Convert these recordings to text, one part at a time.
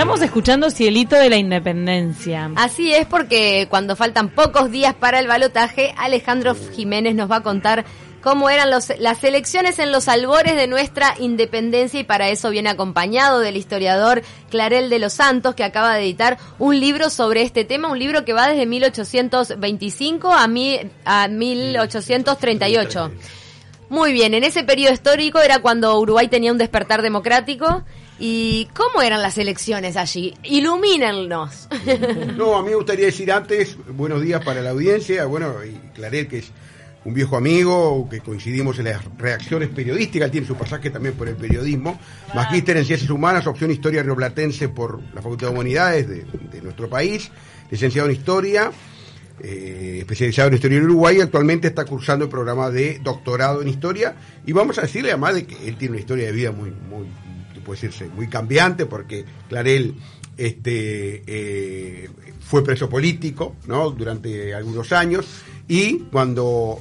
Estamos escuchando Cielito de la Independencia. Así es porque cuando faltan pocos días para el balotaje, Alejandro Jiménez nos va a contar cómo eran los, las elecciones en los albores de nuestra independencia y para eso viene acompañado del historiador Clarel de los Santos que acaba de editar un libro sobre este tema, un libro que va desde 1825 a, mi, a 1838. Muy bien, en ese periodo histórico era cuando Uruguay tenía un despertar democrático ¿Y cómo eran las elecciones allí? Ilumínenos. No, a mí me gustaría decir antes, buenos días para la audiencia, bueno, y Clarel, que es un viejo amigo, que coincidimos en las reacciones periodísticas, él tiene su pasaje también por el periodismo, magíster en Ciencias Humanas, opción Historia Rioplatense por la Facultad de Humanidades de, nuestro país, licenciado en Historia, eh, especializado en Historia de Uruguay, y actualmente está cursando el programa de doctorado en Historia, y vamos a decirle además de que él tiene una historia de vida muy, muy, puede decirse, muy cambiante, porque Clarel este, eh, fue preso político durante algunos años y cuando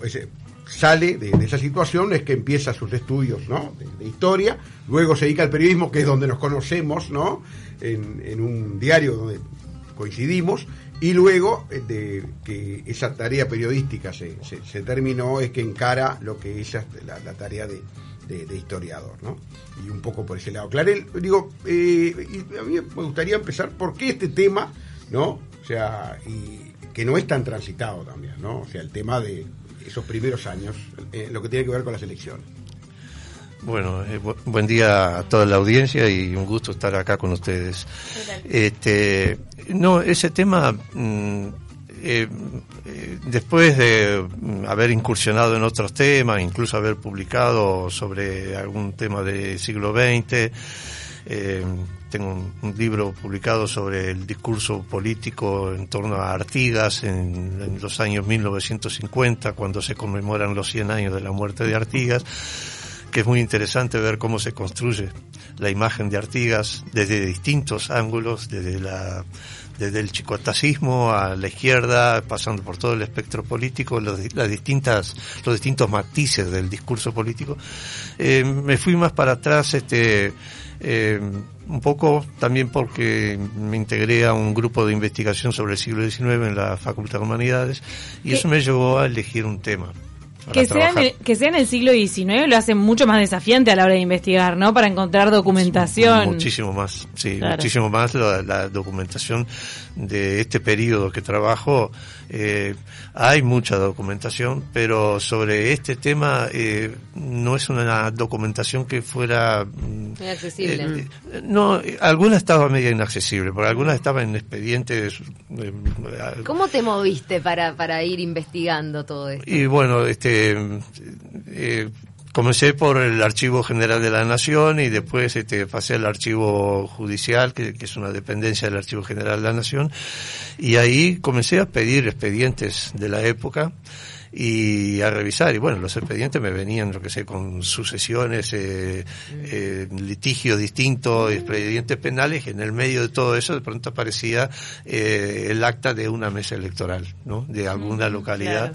sale de, esa situación es que empieza sus estudios de, historia, luego se dedica al periodismo, que es donde nos conocemos, ¿no? en, un diario donde coincidimos, y luego eh, de que esa tarea periodística se, terminó es que encara lo que es la tarea de, de, historiador, ¿no? Y un poco por ese lado. Clarel, digo, eh, a mí me gustaría empezar por qué este tema, ¿no? O sea, y que no es tan transitado también, ¿no? O sea, el tema de esos primeros años, eh, lo que tiene que ver con las elecciones. Bueno, eh, buen día a toda la audiencia y un gusto estar acá con ustedes. Este, no, ese tema mm, eh, eh, después de mm, haber incursionado en otros temas, incluso haber publicado sobre algún tema del siglo XX, eh, tengo un, libro publicado sobre el discurso político en torno a Artigas en, en, los años 1950, cuando se conmemoran los 100 años de la muerte de Artigas, que es muy interesante ver cómo se construye la imagen de Artigas desde distintos ángulos, desde la desde el chicotacismo a la izquierda, pasando por todo el espectro político, los, las distintas, los distintos matices del discurso político. Eh, me fui más para atrás, este, eh, un poco también porque me integré a un grupo de investigación sobre el siglo XIX en la Facultad de Humanidades y eso me llevó a elegir un tema. Que sea, en el, que sea en el siglo XIX lo hace mucho más desafiante a la hora de investigar, ¿no? Para encontrar documentación. Muchísimo más, sí, muchísimo más la, documentación de este periodo que trabajo. Eh, hay mucha documentación, pero sobre este tema eh, no es una documentación que fuera... Mm, Muy accesible. Eh, no, alguna estaba media inaccesible, porque algunas estaban en expedientes... ¿Cómo te moviste para, para ir investigando todo esto? Y bueno, este eh, comencé por el Archivo General de la Nación y después este, pasé al Archivo Judicial, que, es una dependencia del Archivo General de la Nación, y ahí comencé a pedir expedientes de la época y a revisar. Y bueno, los expedientes me venían, lo que sé, con sucesiones, eh, eh, litigios distintos, expedientes penales, y en el medio de todo eso de pronto aparecía eh, el acta de una mesa electoral, ¿no? De alguna localidad.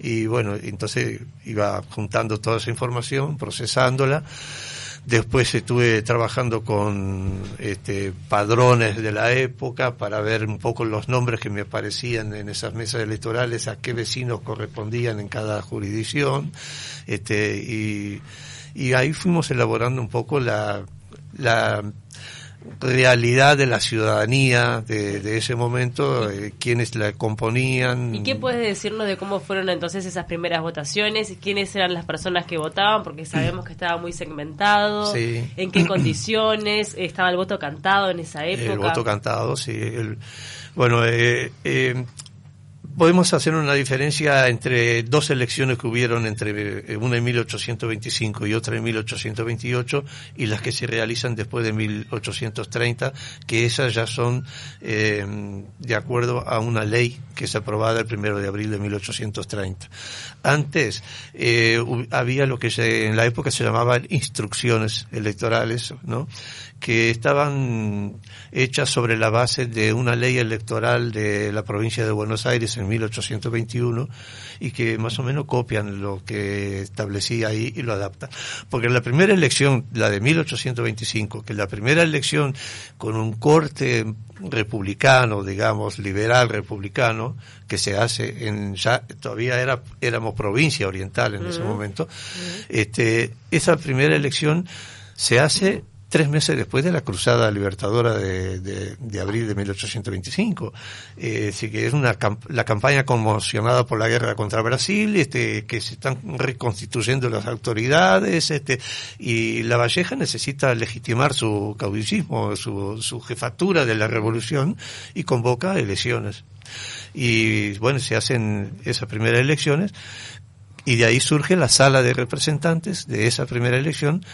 Y bueno, entonces iba juntando toda esa información, procesándola Después estuve trabajando con este, padrones de la época para ver un poco los nombres que me aparecían en esas mesas electorales, a qué vecinos correspondían en cada jurisdicción. Este, y, y ahí fuimos elaborando un poco la, la realidad de la ciudadanía de, ese momento, eh, quienes la componían. ¿Y qué puedes decirnos de cómo fueron entonces esas primeras votaciones? ¿Quiénes eran las personas que votaban? Porque sabemos que estaba muy segmentado. ¿En qué condiciones? ¿Estaba el voto cantado en esa época? El voto cantado, sí. bueno, eh, eh, podemos hacer una diferencia entre dos elecciones que hubieron entre eh, una en 1825 y otra en 1828 y las que se realizan después de 1830, que esas ya son eh, de acuerdo a una ley que es aprobada el primero de abril de 1830. Antes eh, había lo que se, en la época se llamaban instrucciones electorales, ¿no? que estaban hechas sobre la base de una ley electoral de la provincia de Buenos Aires 1821 y que más o menos copian lo que establecía ahí y lo adaptan. Porque la primera elección, la de 1825, que la primera elección con un corte republicano, digamos, liberal republicano, que se hace en ya todavía era éramos provincia oriental en ese momento. Este, esa primera elección se hace tres meses después de la cruzada libertadora de, de, abril de 1825. Eh, que es una la campaña conmocionada por la guerra contra Brasil, este, que se están reconstituyendo las autoridades, este, y la Valleja necesita legitimar su caudillismo, su, su jefatura de la revolución, y convoca elecciones. Y bueno, se hacen esas primeras elecciones, y de ahí surge la sala de representantes de esa primera elección,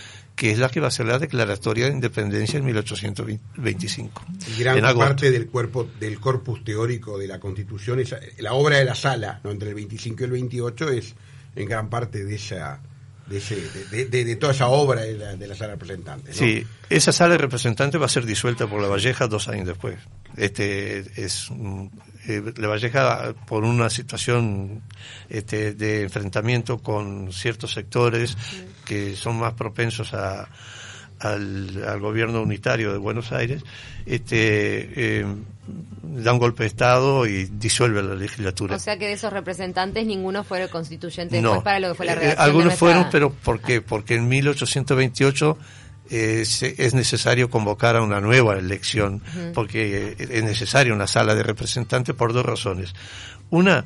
que es la que va a ser la declaratoria de independencia en 1825. Y gran parte del cuerpo del corpus teórico de la Constitución, es, la obra de la sala, ¿no? entre el 25 y el 28, es en gran parte de esa de, de, toda esa obra de la, de la sala de representantes. Sí, esa sala de representantes va a ser disuelta por la Valleja dos años después. Este es eh, la Valleja por una situación este, de enfrentamiento con ciertos sectores que son más propensos a, al, gobierno unitario de Buenos Aires, este, eh, da un golpe de Estado y disuelve la legislatura. O sea que de esos representantes ninguno fue el constituyente no. para lo que fue la eh, algunos fueron, pero ¿por qué? Porque en 1828 eh, es necesario convocar a una nueva elección, porque es necesaria una sala de representantes por dos razones. Una,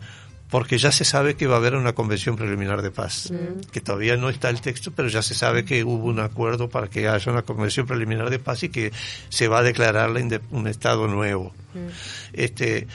porque ya se sabe que va a haber una convención preliminar de paz, mm. que todavía no está el texto, pero ya se sabe que hubo un acuerdo para que haya una convención preliminar de paz y que se va a declarar un Estado nuevo. Mm. Este,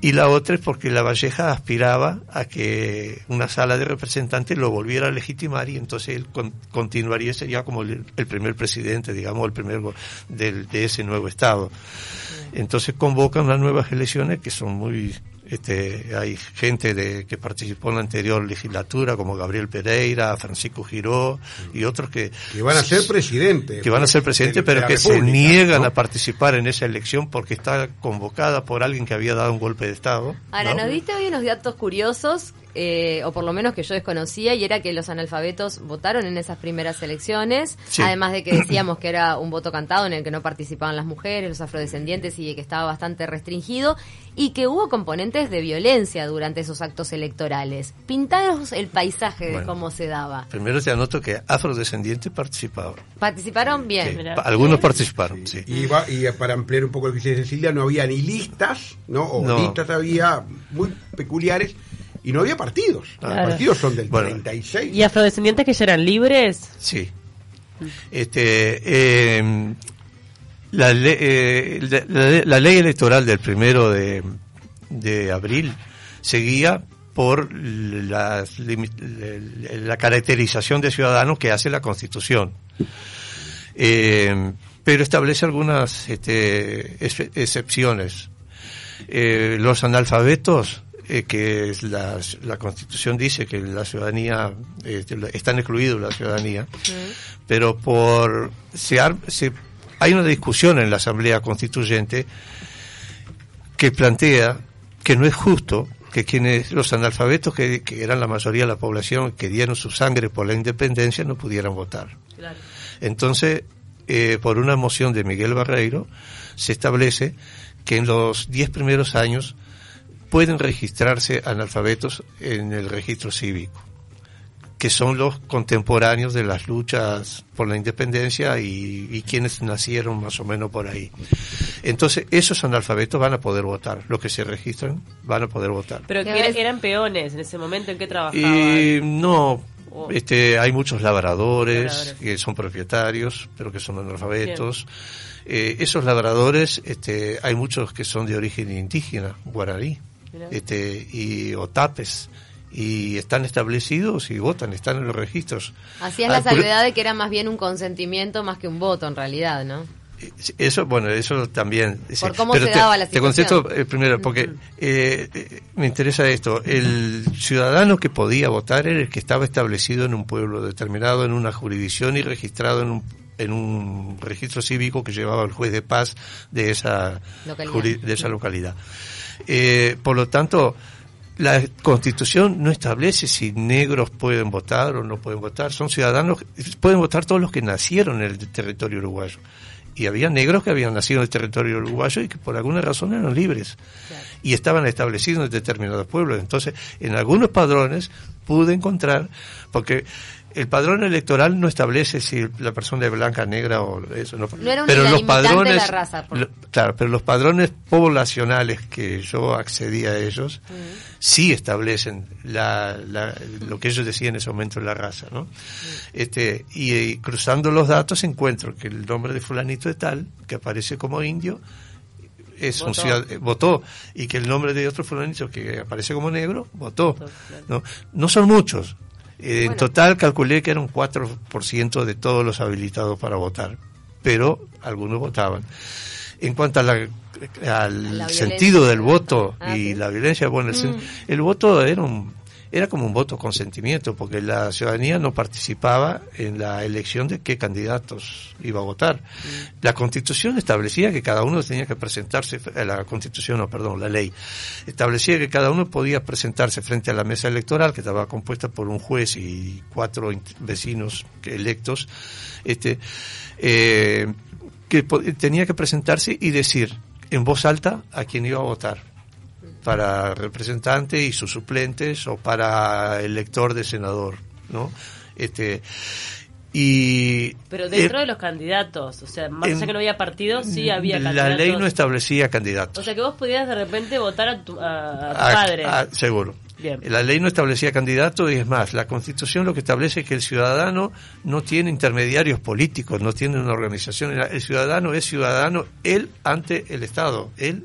y la otra es porque la Valleja aspiraba a que una sala de representantes lo volviera a legitimar y entonces él continuaría, sería como el, primer presidente, digamos, el primer de ese nuevo Estado. Mm. Entonces convocan unas nuevas elecciones que son muy este, hay gente de, que participó en la anterior legislatura, como Gabriel Pereira, Francisco Giró y otros que... Que van a ser presidentes. Que van a ser presidentes, pero que se niegan a participar en esa elección porque está convocada por alguien que había dado un golpe de Estado. Ahora, nos diste hoy unos datos curiosos eh, o por lo menos que yo desconocía, y era que los analfabetos votaron en esas primeras elecciones, además de que decíamos que era un voto cantado en el que no participaban las mujeres, los afrodescendientes y que estaba bastante restringido, y que hubo componentes de violencia durante esos actos electorales. Pintaros el paisaje de cómo se daba. Primero te anoto que afrodescendientes participaban. ¿Participaron? Bien. Algunos participaron, sí. Y, y, para ampliar un poco lo que dice Cecilia, no había ni listas, ¿no? O listas había muy peculiares y no había partidos. Los partidos son del 36. ¿Y afrodescendientes que ya eran libres? Sí. Este, eh, la, eh, la, ley electoral del primero de, de abril seguía por la, la, caracterización de ciudadanos que hace la Constitución. Eh, pero establece algunas este, excepciones. los analfabetos eh, que la, la, Constitución dice que la ciudadanía, eh, están excluidos la ciudadanía, pero por se, se, hay una discusión en la Asamblea Constituyente que plantea que no es justo que quienes los analfabetos que, eran la mayoría de la población que dieron su sangre por la independencia no pudieran votar. Entonces, eh, por una moción de Miguel Barreiro, se establece que en los diez primeros años pueden registrarse analfabetos en el registro cívico, que son los contemporáneos de las luchas por la independencia y, quienes nacieron más o menos por ahí. Entonces, esos analfabetos van a poder votar. Los que se registran van a poder votar. ¿Pero que eran peones en ese momento? ¿En qué trabajaban? no, oh. este, hay muchos labradores, que son propietarios, pero que son analfabetos. Eh, esos labradores, este, hay muchos que son de origen indígena, guaraní este, y otapes y están establecidos y votan, están en los registros. Así es la salvedad de que era más bien un consentimiento más que un voto en realidad, ¿no? Eso, bueno, eso también. ¿Por cómo se daba la Te contesto eh, primero, porque eh, eh, me interesa esto. El ciudadano que podía votar era el que estaba establecido en un pueblo determinado, en una jurisdicción y registrado en un, en un registro cívico que llevaba el juez de paz de esa de esa localidad. Eh, por lo tanto, la constitución no establece si negros pueden votar o no pueden votar, son ciudadanos, pueden votar todos los que nacieron en el territorio uruguayo. Y había negros que habían nacido en el territorio uruguayo y que por alguna razón eran libres. Y estaban establecidos en determinados pueblos. Entonces, en algunos padrones pude encontrar, porque el padrón electoral no establece si la persona es blanca, negra o eso. No, pero los padrones, claro, pero los padrones poblacionales que yo accedí a ellos sí establecen la, lo que ellos decían en ese momento la raza, ¿no? Este y, cruzando los datos encuentro que el nombre de fulanito de tal que aparece como indio es votó. un ciudad, votó y que el nombre de otro fulanito que aparece como negro votó, ¿no? No son muchos, en total calculé que era un 4% de todos los habilitados para votar, pero algunos votaban. En cuanto al sentido del voto ah, y la violencia, bueno, el, mm. el voto era un era como un voto consentimiento, porque la ciudadanía no participaba en la elección de qué candidatos iba a votar. Mm. La constitución establecía que cada uno tenía que presentarse, eh, la constitución, no, perdón, la ley, establecía que cada uno podía presentarse frente a la mesa electoral, que estaba compuesta por un juez y cuatro vecinos electos, este, eh, que tenía que presentarse y decir en voz alta a quién iba a votar para representante y sus suplentes o para el lector de senador, ¿no? Este y pero dentro de los candidatos, o sea, más allá que no había partidos, sí había candidatos. La ley no establecía candidatos. O sea, que vos podías de repente votar a tu, padre. seguro. La ley no establecía candidatos y es más, la Constitución lo que establece es que el ciudadano no tiene intermediarios políticos, no tiene una organización. El ciudadano es ciudadano él ante el Estado, él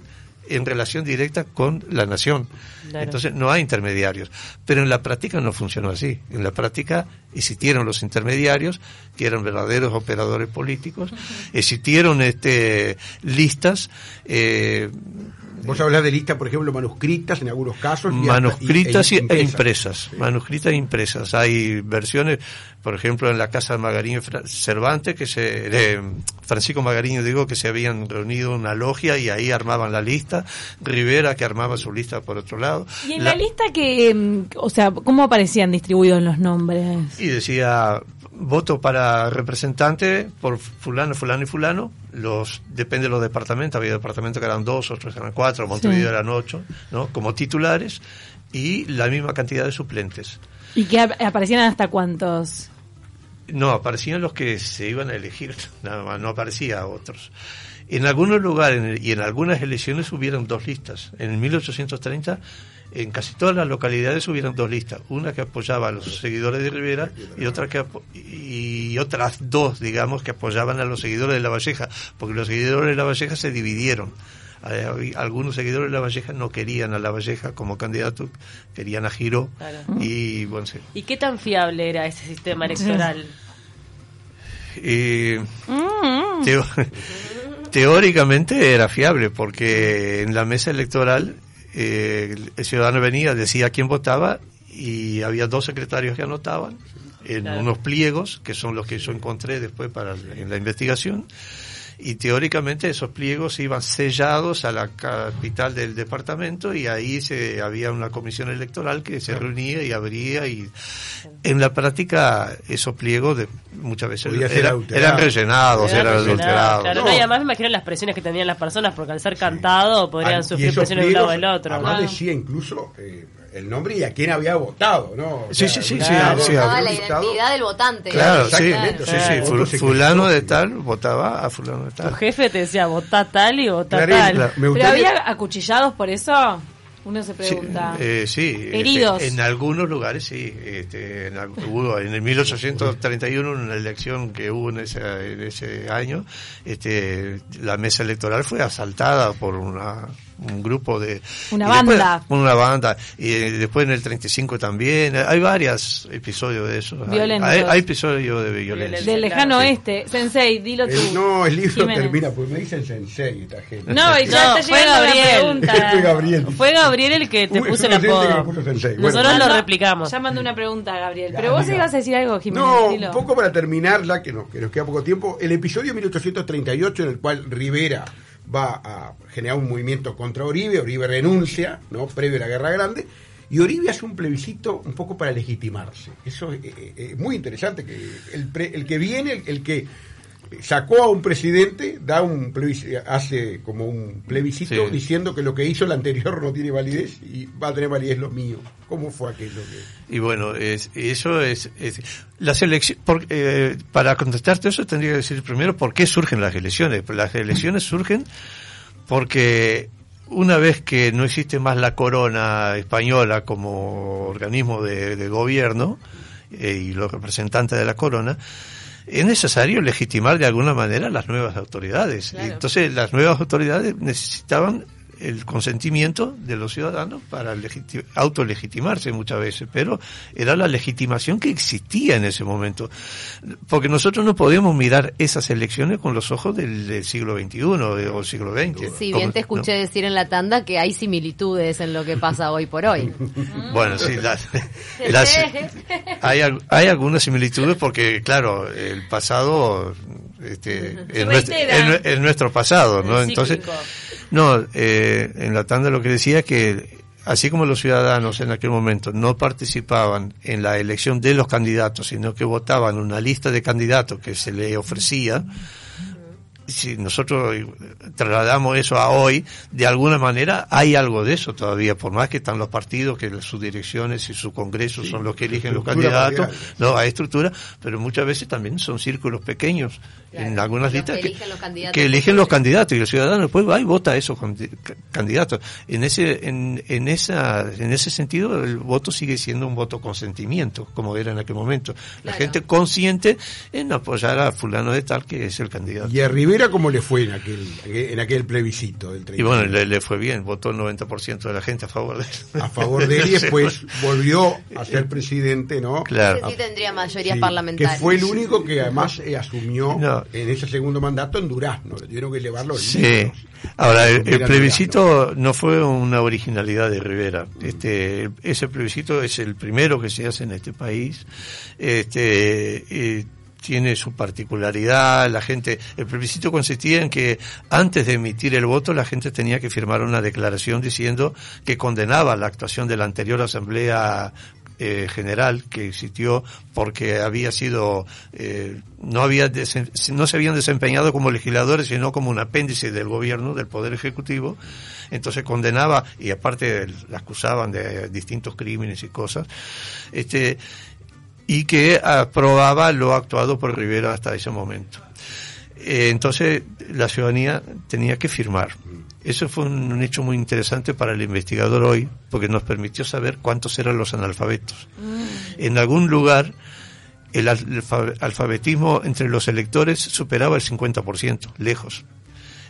en relación directa con la nación. Entonces no hay intermediarios. Pero en la práctica no funcionó así. En la práctica existieron los intermediarios, que eran verdaderos operadores políticos, existieron este, listas. Eh, Vos hablas de listas, por ejemplo, manuscritas en algunos casos. manuscritas e, e, impresas. Manuscritas e impresas. Hay versiones, por ejemplo, en la casa de Magariño Cervantes, que se, de Francisco Magariño, digo, que se habían reunido una logia y ahí armaban la lista. Rivera, que armaba su lista por otro lado. Y en la, lista que, mm, o sea, ¿cómo aparecían distribuidos los nombres? Y decía, voto para representante por fulano, fulano y fulano. Los, depende de los departamentos, había departamentos que eran dos, otros eran cuatro, Montevideo eran ocho, ¿no? Como titulares y la misma cantidad de suplentes. ¿Y que aparecían hasta cuántos? No, aparecían los que se iban a elegir, nada más, no aparecía otros. En algunos lugares y en algunas elecciones hubieron dos listas. En el 1830 en casi todas las localidades hubieron dos listas, una que apoyaba a los seguidores de Rivera y otra que y otras dos, digamos, que apoyaban a los seguidores de La Valleja, porque los seguidores de La Valleja se dividieron. Algunos seguidores de La Valleja no querían a La Valleja como candidato, querían a Giro y bueno, ¿Y qué tan fiable era ese sistema electoral? Eh, teóricamente era fiable porque en la mesa electoral eh, el ciudadano venía, decía quién votaba y había dos secretarios que anotaban en unos pliegos, que son los que yo encontré después para en la investigación, y teóricamente esos pliegos iban sellados a la capital del departamento y ahí se había una comisión electoral que se reunía y abría y en la práctica esos pliegos de, muchas veces eran rellenados, eran adulterados. Claro, y además me imagino las presiones que tenían las personas porque al ser cantado podrían ah, sufrir presiones de un lado del otro. Además decía incluso eh, el nombre y a quién había votado, ¿no? sí, sí, sí, sí, la identidad del votante. Claro, sí, sí, fulano de tal votaba a fulano de tal. Tu jefe te decía, votá tal y votá tal. ¿Pero había acuchillados por eso? Uno se pregunta. Eh, sí, este, heridos. en algunos lugares sí. Este, en, hubo, en el 1831, en una elección que hubo en ese, en ese año, este, la mesa electoral fue asaltada por una un grupo de... Una banda. una banda. Y eh, después en el 35 también. Hay varios episodios de eso. Hay, episodios de violencia. Del lejano oeste. Sensei, dilo tú. no, el libro termina, pues me dicen Sensei esta gente. No, y ya no, fue Gabriel. fue Gabriel. Fue Gabriel el que te puso el apodo. Nosotros lo replicamos. Ya mandé una pregunta, Gabriel. Pero vos ibas a decir algo, Jiménez. No, un poco para terminarla, que, no, que nos queda poco tiempo. El episodio 1838 en el cual Rivera va a generar un movimiento contra Oribe, Oribe renuncia, ¿no? Previo a la Guerra Grande, y Oribe hace un plebiscito un poco para legitimarse. Eso es, muy interesante, que el, el que viene, el que sacó a un presidente, da un hace como un plebiscito diciendo que lo que hizo el anterior no tiene validez y va a tener validez lo mío. ¿Cómo fue aquello? Y bueno, es, eso es, las elecciones, eh, para contestarte eso tendría que decir primero por qué surgen las elecciones. Las elecciones surgen porque una vez que no existe más la corona española como organismo de, gobierno eh, y los representantes de la corona, es necesario legitimar de alguna manera las nuevas autoridades. Entonces las nuevas autoridades necesitaban el consentimiento de los ciudadanos para autolegitimarse muchas veces, pero era la legitimación que existía en ese momento. Porque nosotros no podemos mirar esas elecciones con los ojos del, siglo XXI o siglo XX. Sí, bien te escuché decir en la tanda que hay similitudes en lo que pasa hoy por hoy. bueno, sí, hay, hay algunas similitudes porque, claro, el pasado este, es, nuestro, pasado, ¿no? Entonces, no, eh, en la tanda lo que decía es que así como los ciudadanos en aquel momento no participaban en la elección de los candidatos, sino que votaban una lista de candidatos que se le ofrecía, si nosotros trasladamos eso a hoy, de alguna manera hay algo de eso todavía, por más que están los partidos, que sus direcciones y sus congresos son los que eligen los candidatos, no hay estructura, pero muchas veces también son círculos pequeños en algunas listas que, eligen los candidatos y el ciudadano después va y vota a esos candidatos. En ese, en, en, esa, en ese sentido, el voto sigue siendo un voto consentimiento, como era en aquel momento. La gente consciente en apoyar a fulano de tal que es el candidato. Y a Rivera, ¿cómo le fue en aquel, en aquel plebiscito del Y bueno, le, fue bien, votó el 90% de la gente a favor de él. A favor de él y después volvió a ser presidente, ¿no? Claro. Sí tendría mayoría parlamentaria. Que fue el único que además eh, asumió en ese segundo mandato en Durazno, le tuvieron que llevarlo. Sí. Ahora, el, plebiscito no fue una originalidad de Rivera. Este, ese plebiscito es el primero que se hace en este país. Este, tiene su particularidad, la gente, el plebiscito consistía en que antes de emitir el voto la gente tenía que firmar una declaración diciendo que condenaba la actuación de la anterior asamblea eh, general que existió porque había sido eh, no había no se habían desempeñado como legisladores sino como un apéndice del gobierno del poder ejecutivo. Entonces condenaba y aparte la acusaban de distintos crímenes y cosas este y que aprobaba lo actuado por Rivera hasta ese momento eh, entonces la ciudadanía tenía que firmar eso fue un, hecho muy interesante para el investigador hoy, porque nos permitió saber cuántos eran los analfabetos. Mm. En algún lugar, el alfabetismo entre los electores superaba el 50%, lejos.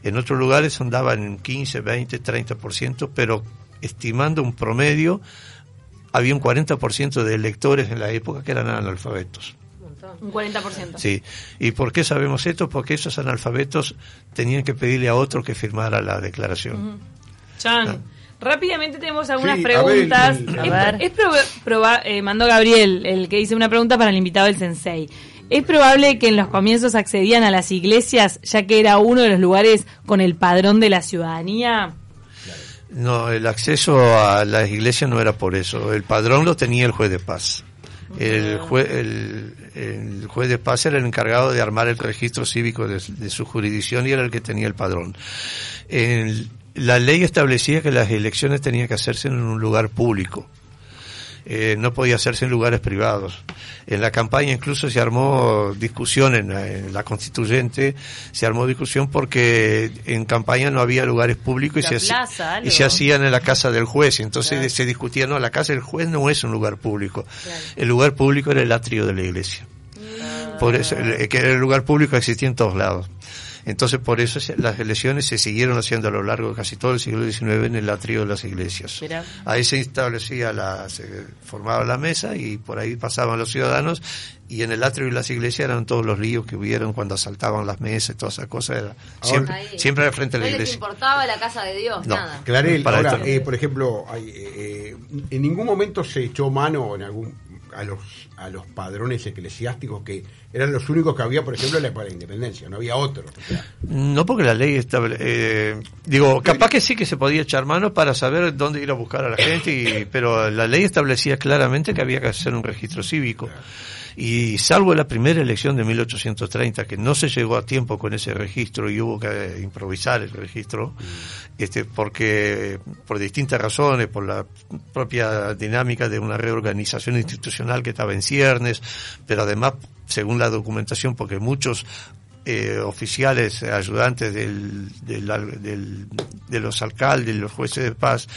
En otros lugares andaban en 15, 20, 30%, pero estimando un promedio, había un 40% de electores en la época que eran analfabetos. Un 40%. Sí. ¿Y por qué sabemos esto? Porque esos analfabetos tenían que pedirle a otro que firmara la declaración. Chan. Ah. Rápidamente tenemos algunas preguntas. A ver, Es, eh, mandó Gabriel, el que dice una pregunta para el invitado del Sensei. ¿Es probable que en los comienzos accedían a las iglesias, ya que era uno de los lugares con el padrón de la ciudadanía? No, el acceso a las iglesias no era por eso. El padrón lo tenía el juez de paz. El, juez, el, juez de paz era el encargado de armar el registro cívico de, su jurisdicción y era el que tenía el padrón. la ley establecía que las elecciones tenían que hacerse en un lugar público. Eh, no podía hacerse en lugares privados. En la campaña incluso se armó discusión en la, constituyente, se armó discusión porque en campaña no había lugares públicos y, se, y se, hacían en la casa del juez. Entonces se discutía, no, la casa del juez no es un lugar público. El lugar público era el atrio de la iglesia. Mm. Por eso, que el lugar público existía en todos lados. Entonces, por eso las elecciones se siguieron haciendo a lo largo de casi todo el siglo XIX en el atrio de las iglesias. Ahí se establecía la, se formaba la mesa y por ahí pasaban los ciudadanos y en el atrio de las iglesias eran todos los líos que hubieron cuando asaltaban las mesas y todas esas cosas. Era siempre, siempre al frente de la iglesia. les importaba la casa de Dios, nada. Clarel, ahora, eh, por ejemplo, hay, eh, en ningún momento se echó mano en algún a los a los padrones eclesiásticos que eran los únicos que había, por ejemplo, la de la independencia, no había otro. No porque la ley estable, eh, digo, capaz que sí que se podía echar mano para saber dónde ir a buscar a la gente, y, pero la ley establecía claramente que había que hacer un registro cívico. Y salvo la primera elección de 1830, que no se llegó a tiempo con ese registro y hubo que improvisar el registro, este, porque por distintas razones, por la propia dinámica de una reorganización institucional que estaba en ciernes, pero además, según la documentación, porque muchos eh, oficiales, ayudantes del, del, de los alcaldes, los jueces de paz,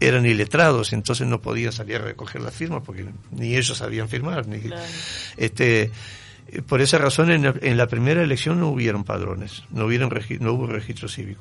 eran iletrados, entonces no podían salir a recoger las firmas porque ni ellos sabían firmar. Ni, este, por esa razón en la, primera elección no hubieron padrones, no, hubieron no hubo registro cívico.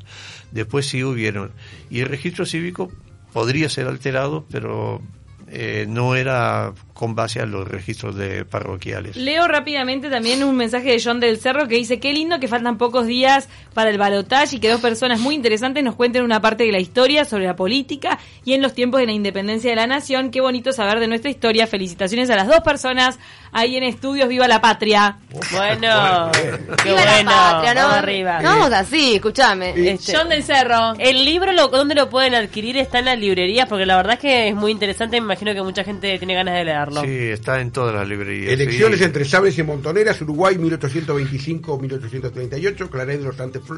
Después sí hubieron. Y el registro cívico podría ser alterado, pero eh, no era con base a los registros de parroquiales. Leo rápidamente también un mensaje de John del Cerro que dice, qué lindo que faltan pocos días para el balotaje y que dos personas muy interesantes nos cuenten una parte de la historia sobre la política y en los tiempos de la independencia de la nación. Qué bonito saber de nuestra historia. Felicitaciones a las dos personas ahí en estudios. ¡Viva la patria! Bueno, qué ¡Viva bueno. la patria! ¿no? arriba. vamos así, escúchame. Este. John del Cerro. El libro, lo, ¿dónde lo pueden adquirir? Está en las librerías porque la verdad es que es muy interesante. Me imagino que mucha gente tiene ganas de Sí, está en todas las librerías. Elecciones entre Sabes y Montoneras, Uruguay 1825-1838, Claret de los,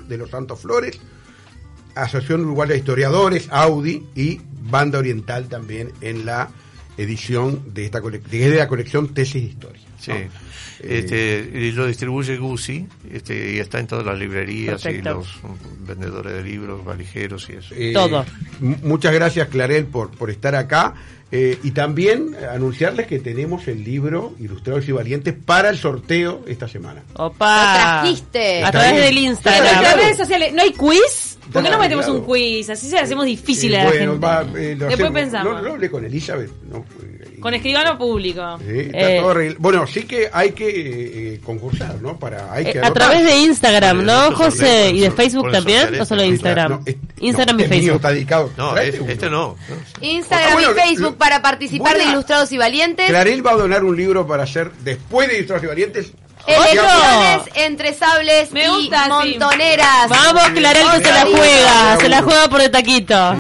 de los Santos Flores, Asociación Uruguaya de Historiadores, Audi y Banda Oriental también en la edición de esta de la colección Tesis de Historia. Sí. Este, y lo distribuye Gucci este, y está en todas las librerías y los vendedores de libros, valijeros y eso. Eh, Todo. Muchas gracias, Clarel, por, por estar acá. Eh, y también anunciarles que tenemos el libro Ilustrados y Valientes para el sorteo esta semana. ¡Opa! Lo trajiste. A través del Instagram. las redes sociales. ¿No hay quiz? ¿Por qué no metemos un quiz? Así se hacemos difícil a la gente. Eh, Después pensamos. No, hablé con Elizabeth. No, con escribano público. Sí, eh, bueno, sí que hay que concursar, ¿no? Para, hay que a través de Instagram, ¿no, José? ¿Y de Facebook también? ¿O solo de Instagram? Instagram y Facebook. Está dedicado. No, este no. Instagram y Facebook para participar de Ilustrados y Valientes. Clarel va a donar un libro para hacer, después de Ilustrados y Valientes, Elecciones entre sables y montoneras. Vamos, Clarel que se la juega, se la juega por el taquito.